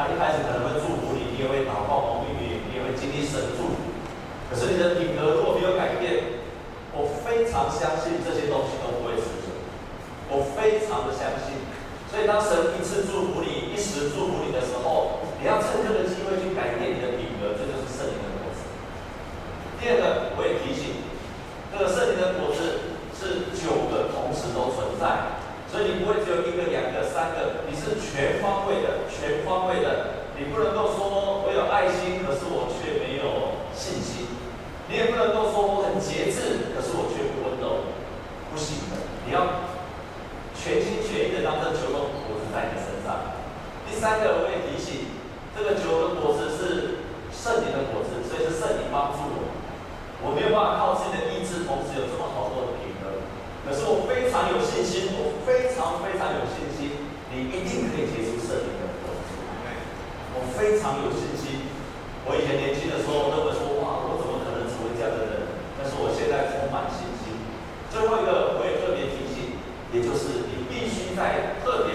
他一开始可能会祝福你，你也会祷告蒙应允，你也会经历神祝福。可是你的品格如果没有改变，我非常相信这些常有信心，我非常非常有信心，你一定可以结出圣灵的果子。我非常有信心。我以前年轻的时候认为说，哇，我怎么可能成为这样的人？但是我现在充满信心。最后一个，我也特别提醒，也就是你必须在特别。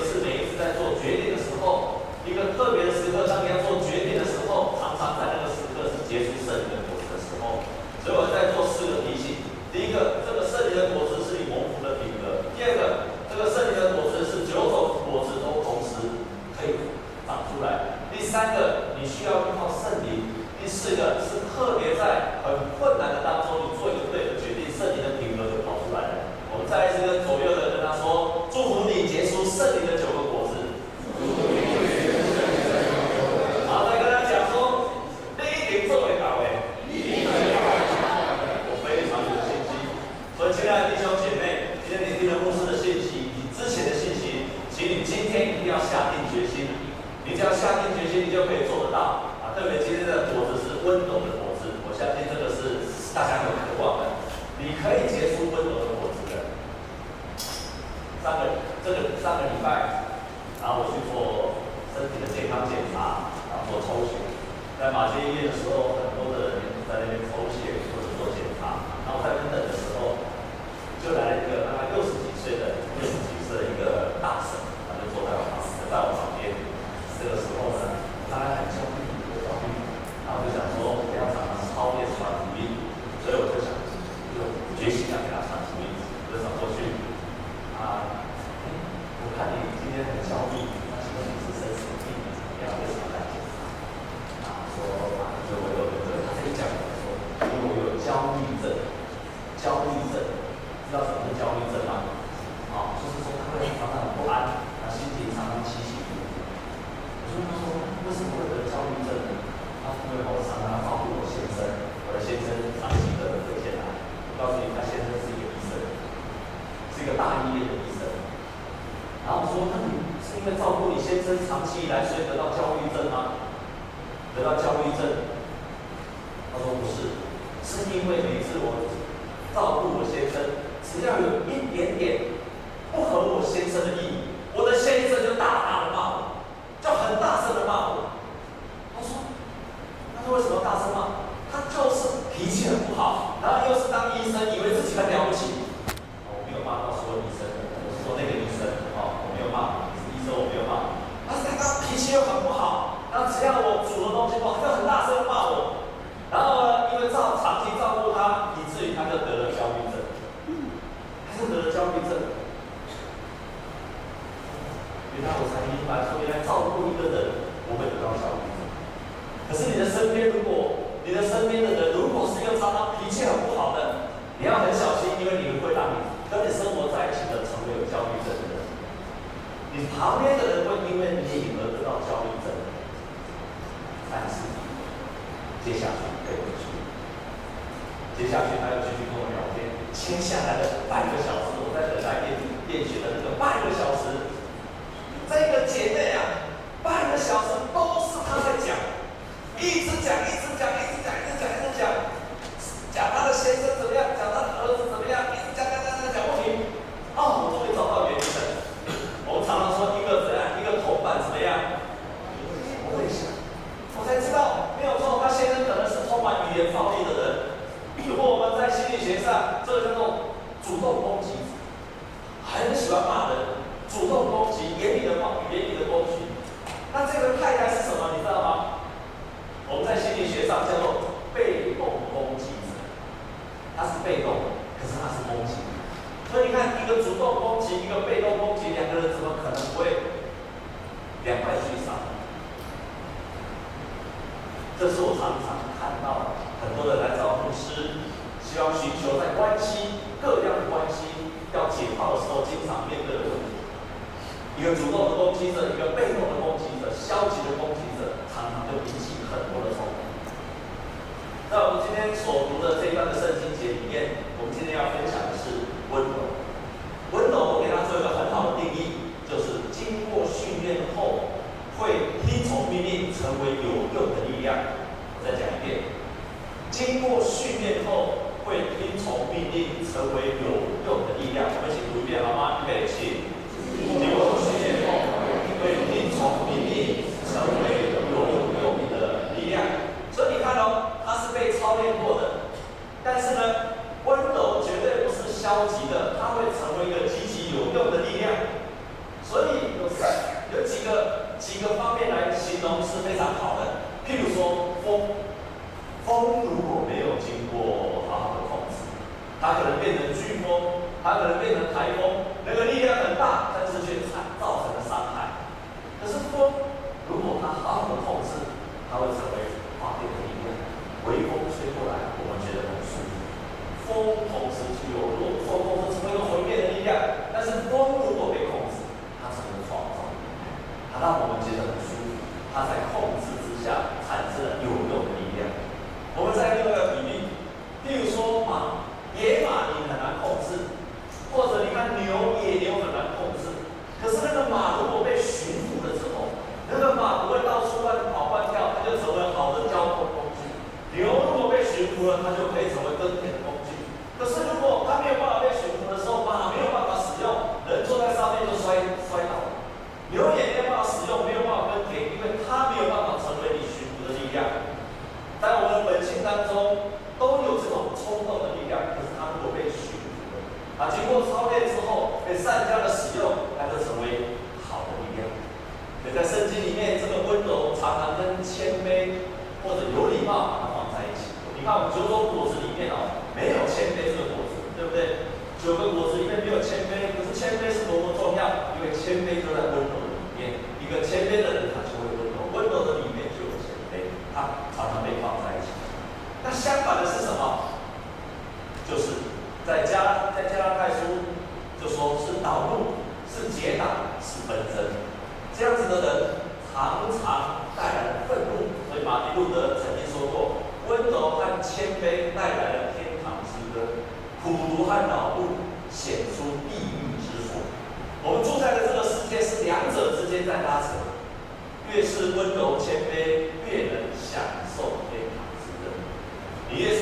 一定要下定决心。你只要下定决心你就可以做得到。啊特别今天的果子是温柔的果子我相信这个是大家有渴望的。你可以结出温柔的果子的。上个这个上个礼拜然后我去做身体的健康检查然后抽血。在马歇医院的时候很多的人在那边抽血。他朋友喊我上他照顾我先生我的先生长期得了肺结我告诉你他先生。是一个医生是一个大医院的医生？然后说那你是因为照顾你先生长期以来所以得到焦虑症吗？得到焦虑症。他说不是是因为每次我照顾我先生只要有一点点你旁边的人会因为你而得到焦虑症，但是接下去，接下去他又继续跟我聊天，接下来的半个小时，我在等下电电讯的那个半个小时，在一个姐妹。攻击。所以你看，一个主动攻击，一个被动攻击，两个人怎么可能不会两败俱伤？这是我常常看到很多人来找牧师，希望寻求在关系各样的关系要解套的时候，经常面对的问题。一个主动的攻击者，一个被动的攻击者，消极的攻击者，常常就引起很多的冲突。在我们今天所读的这一段的圣经节里面。我们今天要分享的是温柔，温柔我给它做一个很好的定义，就是经过训练后会听从命令成为有用的力量，我再讲一遍，经过训练后会听从命令成为有用的力量，我们一起读一遍好吗？预备起，听我。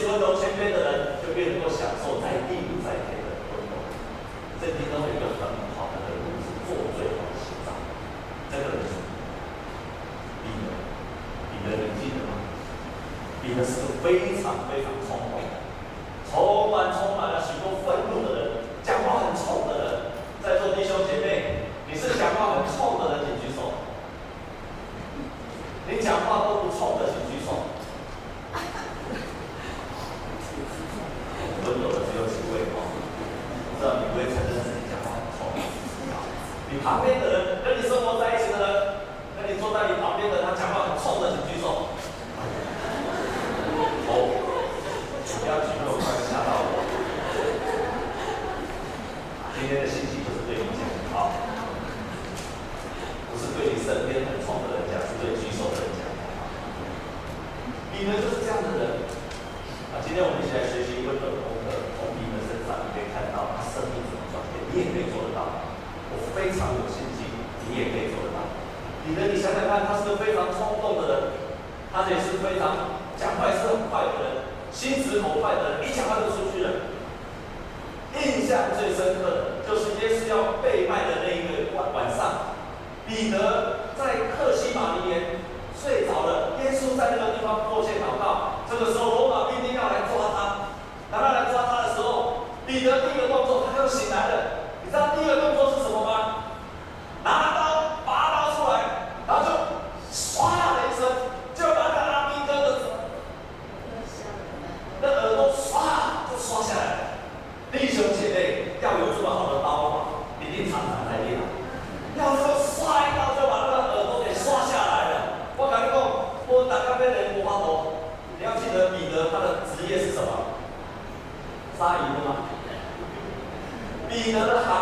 所有龙泉边的人就越能够享受在地在天的温柔。圣经中有一个很好的人物是做最好的心脏，这个人是彼得。彼得，你记得吗？彼得是非常非常聪明。非常有信心，你也可以做得到。彼得，你想想看，他是个非常冲动的人，他也是非常，讲快是很快的人，心直口快的人，一讲话就出去了。印象最深刻的就是耶稣要被卖的那一个晚晚上，彼得在克西玛尼园睡着了，耶稣在那个地方破。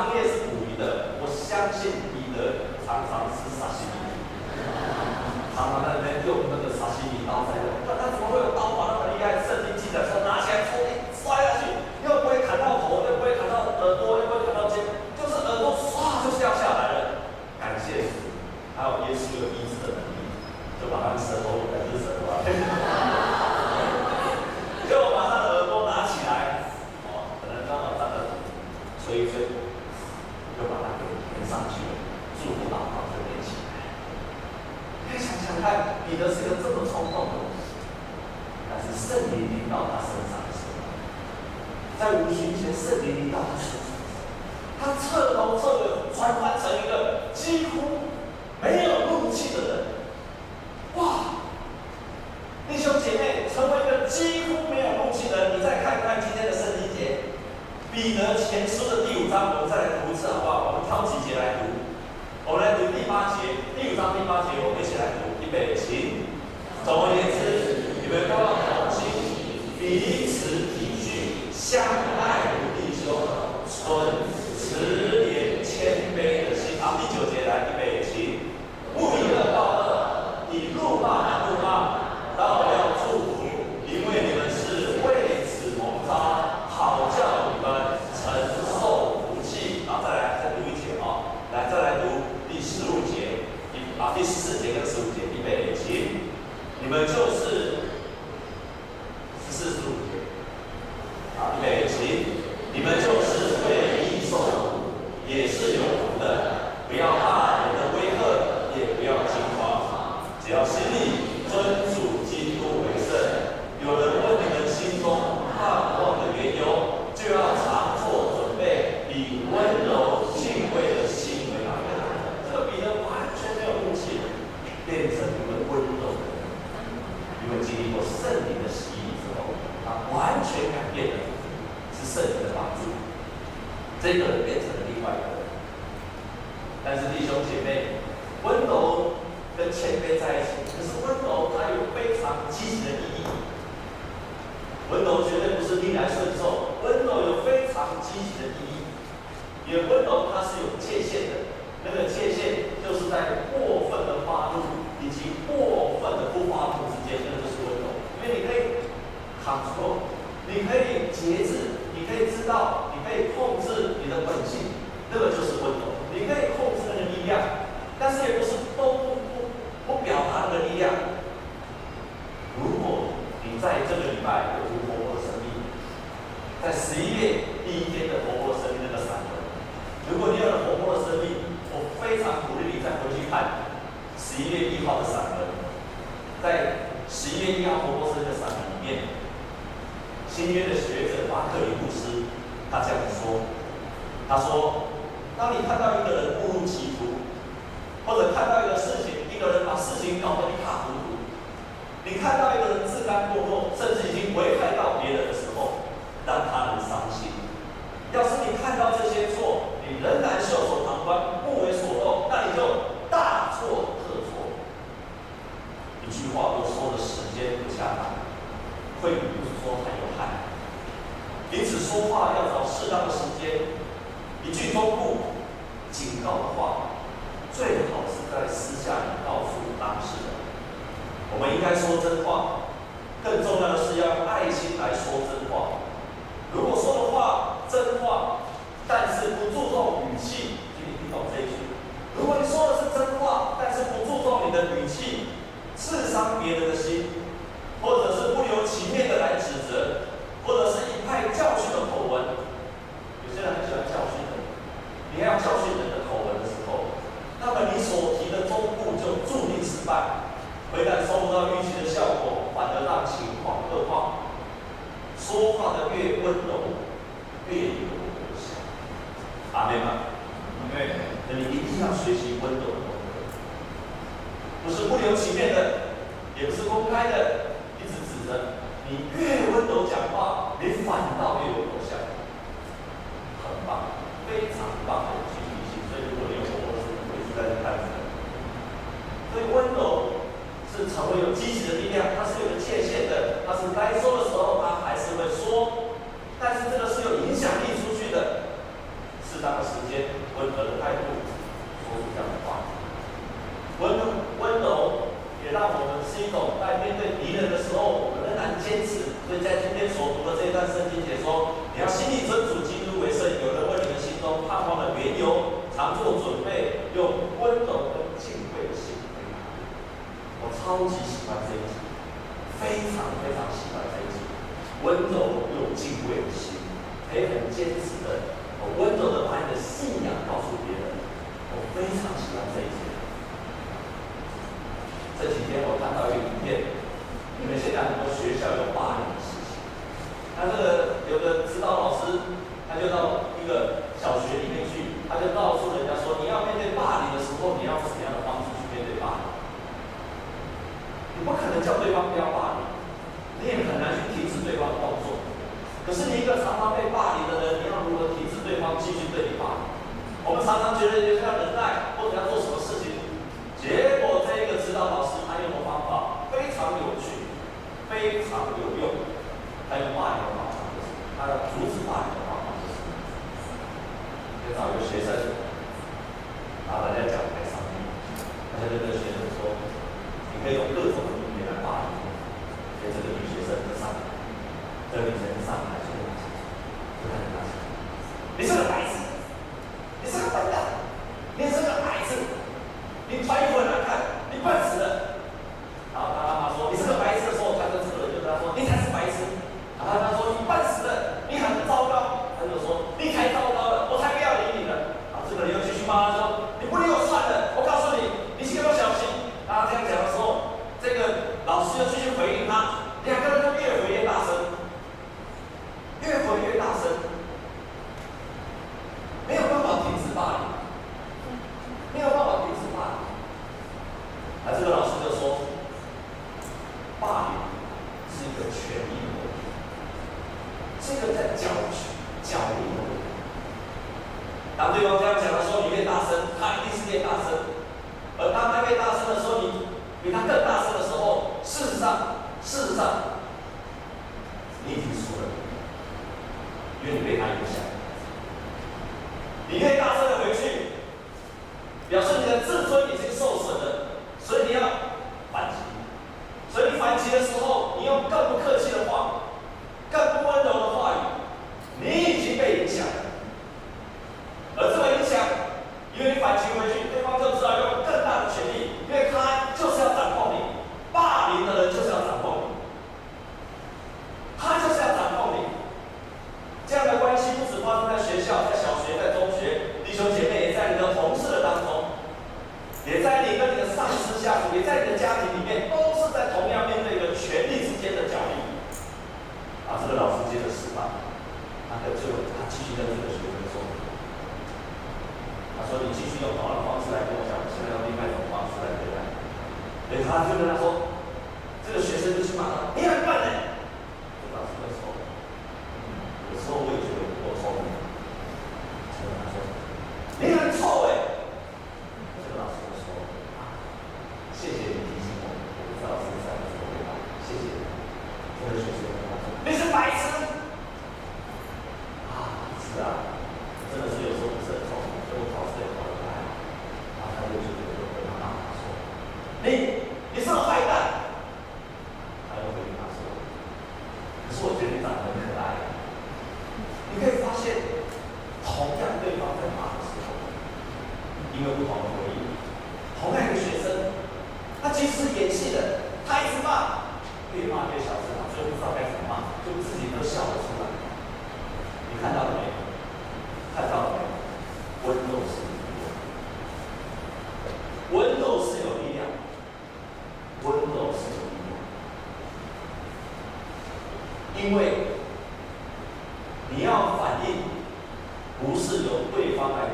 商业是捕鱼的，我相信彼得常常吃沙西米，常常在那边用那个沙西米刀在用。那他怎么会有刀法那么厉害？圣经记载说拿起来戳你摔下去，又不会砍到头，又不会砍到耳朵，又不会砍到肩，就是耳朵唰就掉下来了。感谢主，还有耶稣有医治的能力，就把他们舌头改成舌头啊。所以就把它给连上去了，祝福祷告就连起来。可以想想看，彼得是个这么冲动的人，但是圣灵临到他身上的时候，在五旬前圣灵临到他身上，他彻头彻尾转换成一个几乎 siamo 经历过圣灵的洗礼之后，他完全改变了，是圣灵的帮助，这个人变成了另外一个人。但是弟兄姐妹，温柔跟谦卑在一起，可是温柔它有非常积极的意义。温柔绝对不是逆来顺受，温柔有非常积极的意义。因为温柔它是有界限的，那个界限就是在过分的发怒以及过分的不发怒之间，那就是温柔。因为你可以卡住你可以节制，你可以知道，你可以控制你的本性，那个就是温柔。你可以控制那个力量，但是也不是都不不不表达那个力量。如果你在这个礼拜有读活泼的生命，在十一月第一天的活泼的生命那个闪文。如果你有了活泼的生命，我非常鼓励你再回去看十一月一号的散文。在十一月一号活泼生命的散文里面，新约的学者马克里布斯他这样说：“他说，当你看到一个人误入歧途，或者看到一个事情，一个人把事情搞得一塌糊涂，你看到一个人自甘堕落，甚至已经危害到别人的时候，让他很伤心。要是你看到这些错，你仍然袖手旁观，不为所动，那你就大错特错。一句话都说的时间不恰当，会比不说还有害。因此说话要找适当的时间。一句忠告、警告的话，最好是在私下里告诉当事人。我们应该说真话，更重要的是要用爱心来说真话。如果说的话真话，但是不注重语气，请你听懂这一句。如果你说的是真话，但是不注重你的语气，刺伤别人的心，或者是不留情面的来指责，或者是一派教训的口吻，有些人很喜欢教训人，你要教训人的口吻的时候，那么你所提的忠告就注定失败，非但收不到预期的效果，反而让情况恶化。说话的越温柔，越有。阿妹们，阿妹，那你一定要学习温柔的风格，不是不留情面的，也不是公开的，一直指着。你越温柔讲话，你反倒是成为有积极的力量，它是有个界限的，它是该说的时候，它还是会说。但是这个是有影响力出去的，适当的时间，温和的态度，说出这样的话，温温柔也让我们是一种在面对敌人的时候，我们仍然坚持。所以在今天所读的这一段圣经解说，你要心里尊主基督为圣，有人为你们心中盼望的缘由，常做准备，用温柔跟敬畏的心。超级喜欢这一集，非常非常喜欢这一集，温柔又敬畏的心，可以很坚持的，我温柔的把你的信仰告诉别人，我非常喜欢这一集，这几天我看到一个影片，你们现在很多学校有霸凌的事情，他这个有个指导老师，他就到一个小学里面去，他就告诉人家。叫对方不要霸凌，你也很难去停止对方的动作。可是你一个常常被霸凌的人，你要如何停止对方继续对你霸凌？我们常常觉得就是要忍耐或者要做什么事情，结果这一个指导老师他用的方法非常有趣，非常有用。他用霸凌的方法，他要阻止霸凌的方法，找一个学生，拿大家讲台上面，家就跟学生说，你可以用各种。整个上海，整个整个上海你已经输了，因为你被他影响。你可以大声的回去，表示你的自尊。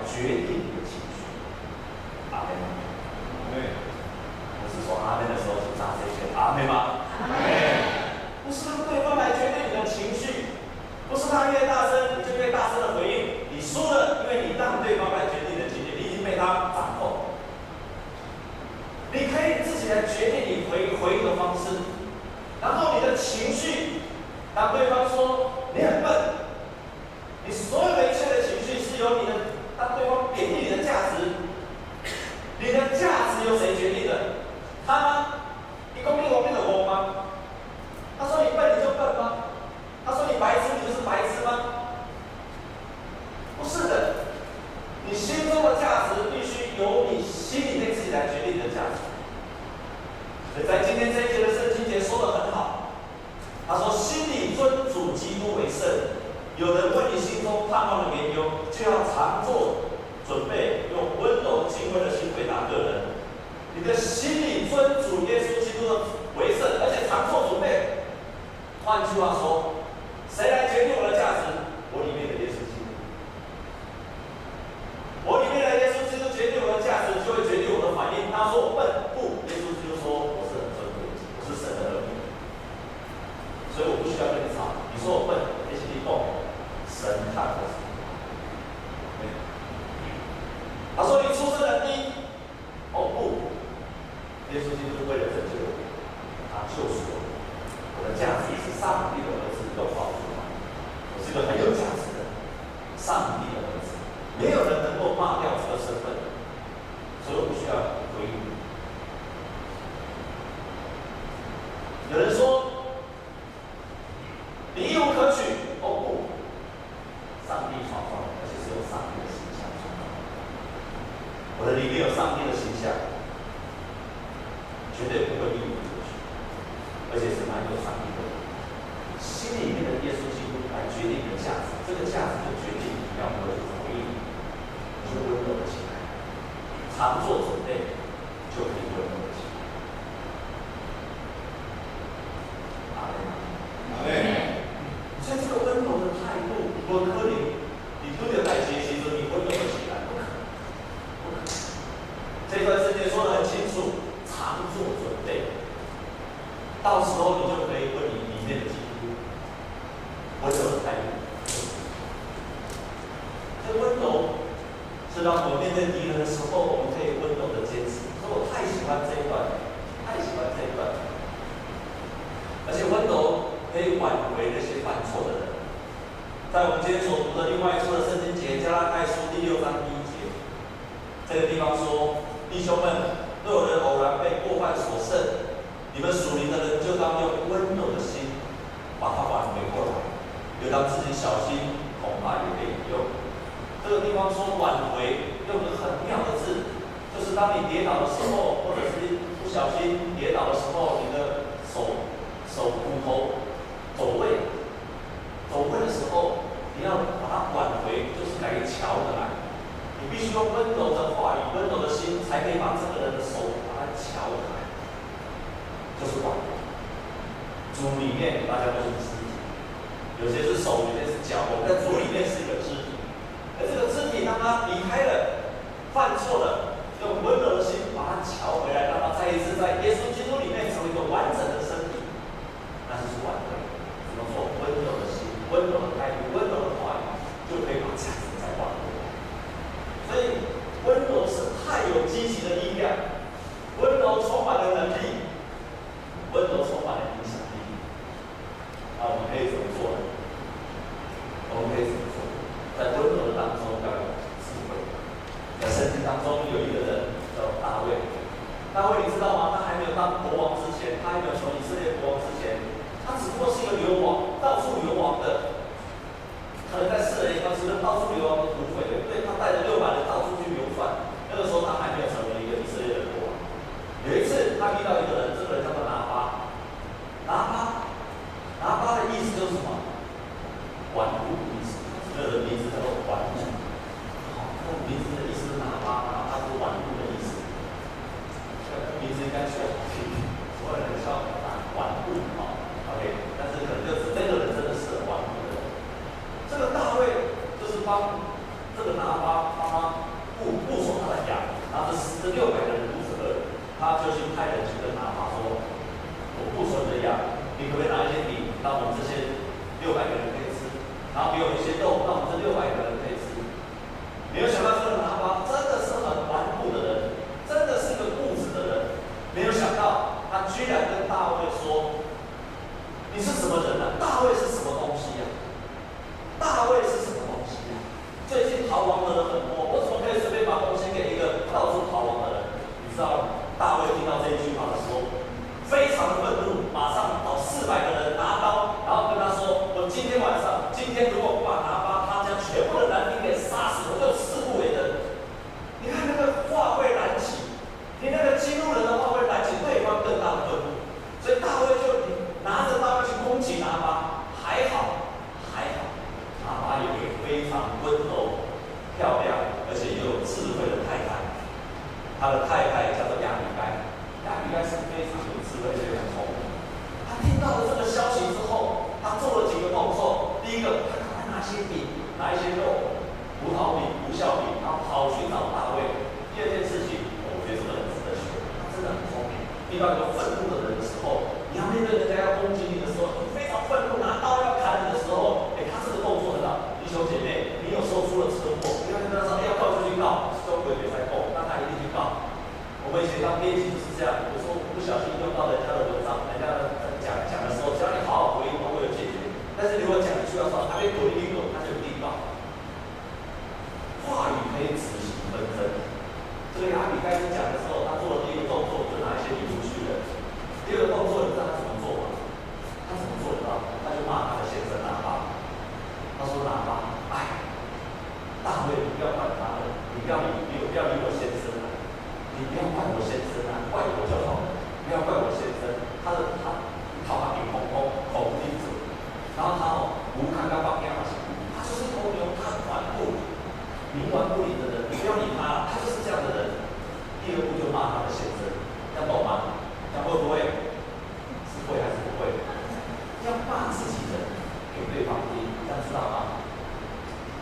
决定你的心里尊主耶稣基督为圣，而且常做准备。换句话说，谁来决定我而且是蛮有商业的。心里面的耶稣基督来决定你的价值，这个价值就决定你要不要回应，你就温柔起来，常做准备。自己小心，恐怕也被引用。这个地方说挽回，用的很妙的字，就是当你跌倒的时候，或者是不小心跌倒的时候，你的手、手骨头走位，走位的时候，你要把它挽回，就是来瞧的来。你必须用温柔的话语、温柔的心，才可以把这个人的手把它桥回，就是挽回。从里面，大家都是知。有些是手，有些是脚，我们在主里面是一个肢体，而这个肢体当他离开了、犯错了，用温柔的心把它调回来，让他再一次在耶稣。遇到一个愤怒的人的时候，你要面对人家要攻击你的时候，你非常愤怒，拿刀要砍你的时候，哎，他这个动作很大。弟兄姐妹，你有时候出了车祸，你要跟他说，哎，要告就去告，中国别再告，那他一定去告。我们以前当编辑是这样，有时候不小心用到人家的文章，人家讲讲的时候，只要你好好回应，他会有解决。但是如果讲出来说，他被鼓励。要骂自己的，给对方听，这样知道吗？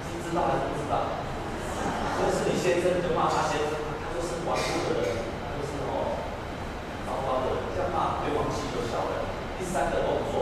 是知道还是不知道？如果是你先生就骂他先生，他就是顽固的人，他就是哦，糟糕的人，这样骂对方气就消了。第三个哦。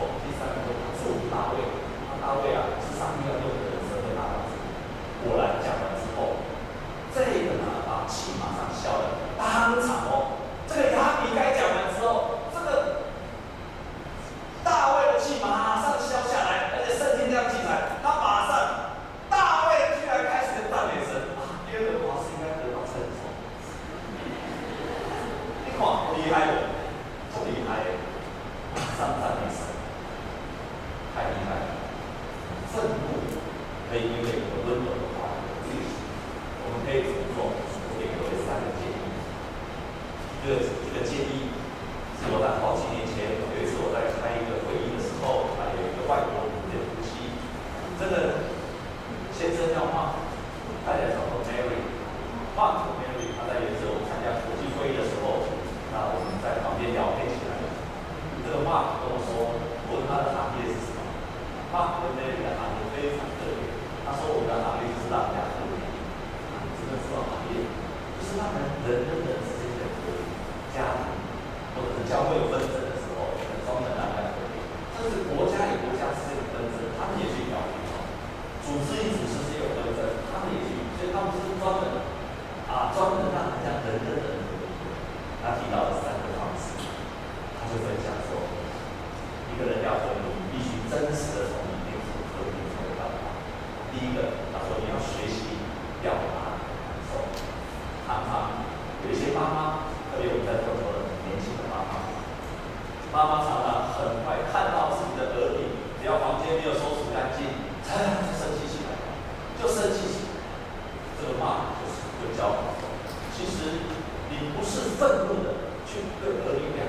不是愤怒的去对抗力量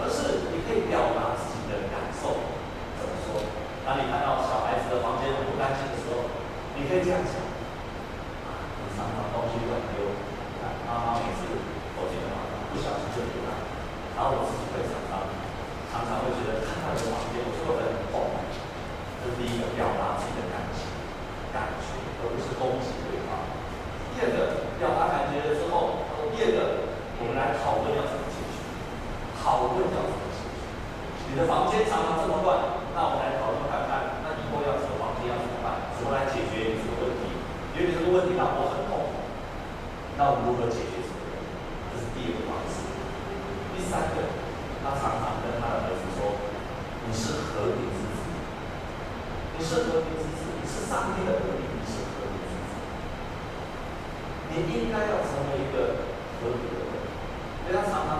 而是你可以表达自己的感受。怎么说？当你看到小孩子的房间不干净的时候你可以这样想。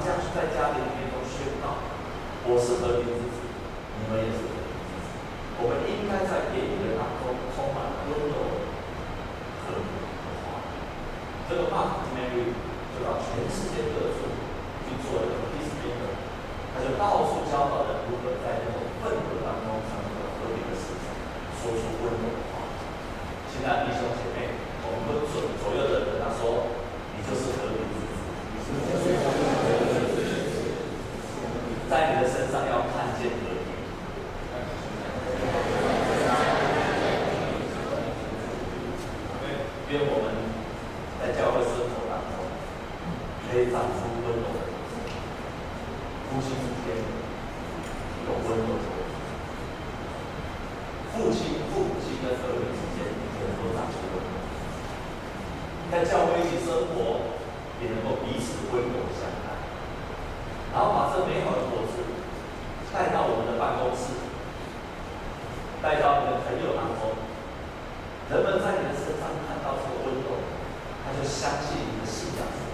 常是在家里里面都宣告：“我是和平之子，你们也是和平之子。”我们应该在言语的当中充满温柔和平的话。这个话题呢就到全世界各处去做一个 peacemaker，他就到处教导人如何在那种愤怒当中成为和平的世界，说出温柔的话。现在弟兄姐带到我们的办公室带到你的朋友当中人们在你的身上看到这个温度他就相信你的信仰。